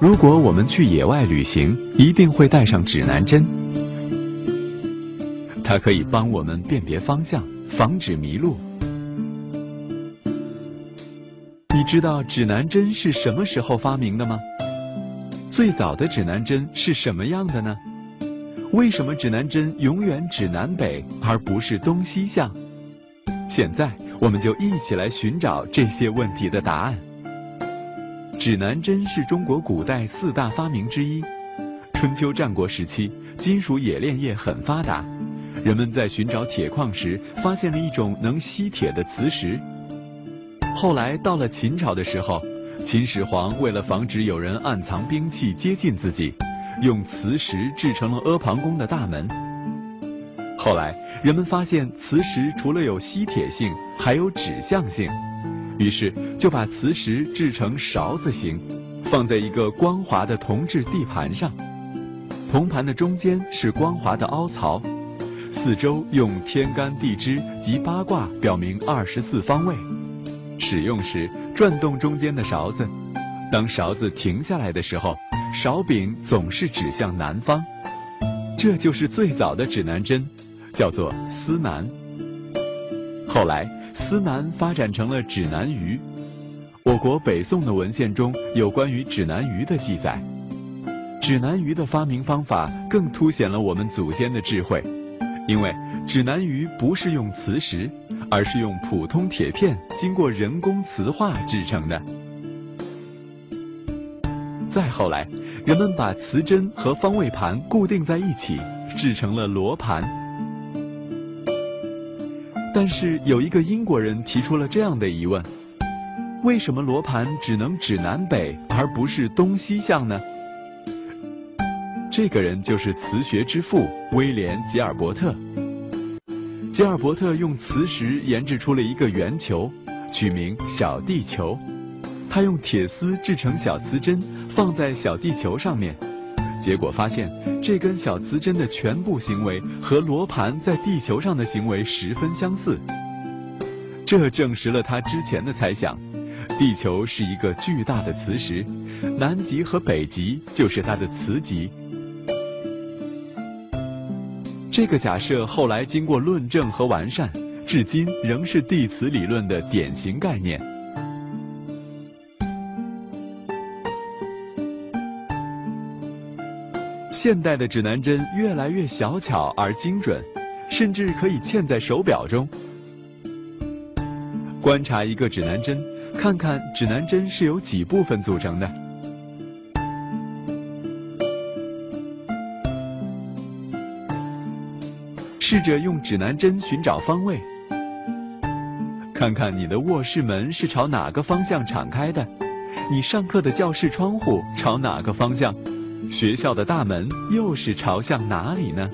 如果我们去野外旅行，一定会带上指南针，它可以帮我们辨别方向，防止迷路。你知道指南针是什么时候发明的吗？最早的指南针是什么样的呢？为什么指南针永远指南北而不是东西向？现在我们就一起来寻找这些问题的答案。指南针是中国古代四大发明之一。春秋战国时期，金属冶炼业很发达，人们在寻找铁矿时，发现了一种能吸铁的磁石。后来到了秦朝的时候，秦始皇为了防止有人暗藏兵器接近自己，用磁石制成了阿房宫的大门。后来人们发现磁石除了有吸铁性，还有指向性。于是就把磁石制成勺子形，放在一个光滑的铜制地盘上，铜盘的中间是光滑的凹槽，四周用天干地支及八卦表明二十四方位。使用时转动中间的勺子，当勺子停下来的时候，勺柄总是指向南方。这就是最早的指南针，叫做司南。后来。司南发展成了指南鱼，我国北宋的文献中有关于指南鱼的记载。指南鱼的发明方法更凸显了我们祖先的智慧，因为指南鱼不是用磁石，而是用普通铁片经过人工磁化制成的。再后来，人们把磁针和方位盘固定在一起，制成了罗盘。但是有一个英国人提出了这样的疑问：为什么罗盘只能指南北而不是东西向呢？这个人就是磁学之父威廉·吉尔伯特。吉尔伯特用磁石研制出了一个圆球，取名小地球。他用铁丝制成小磁针，放在小地球上面。结果发现，这根小磁针的全部行为和罗盘在地球上的行为十分相似。这证实了他之前的猜想：地球是一个巨大的磁石，南极和北极就是它的磁极。这个假设后来经过论证和完善，至今仍是地磁理论的典型概念。现代的指南针越来越小巧而精准，甚至可以嵌在手表中。观察一个指南针，看看指南针是由几部分组成的。试着用指南针寻找方位，看看你的卧室门是朝哪个方向敞开的，你上课的教室窗户朝哪个方向。学校的大门又是朝向哪里呢？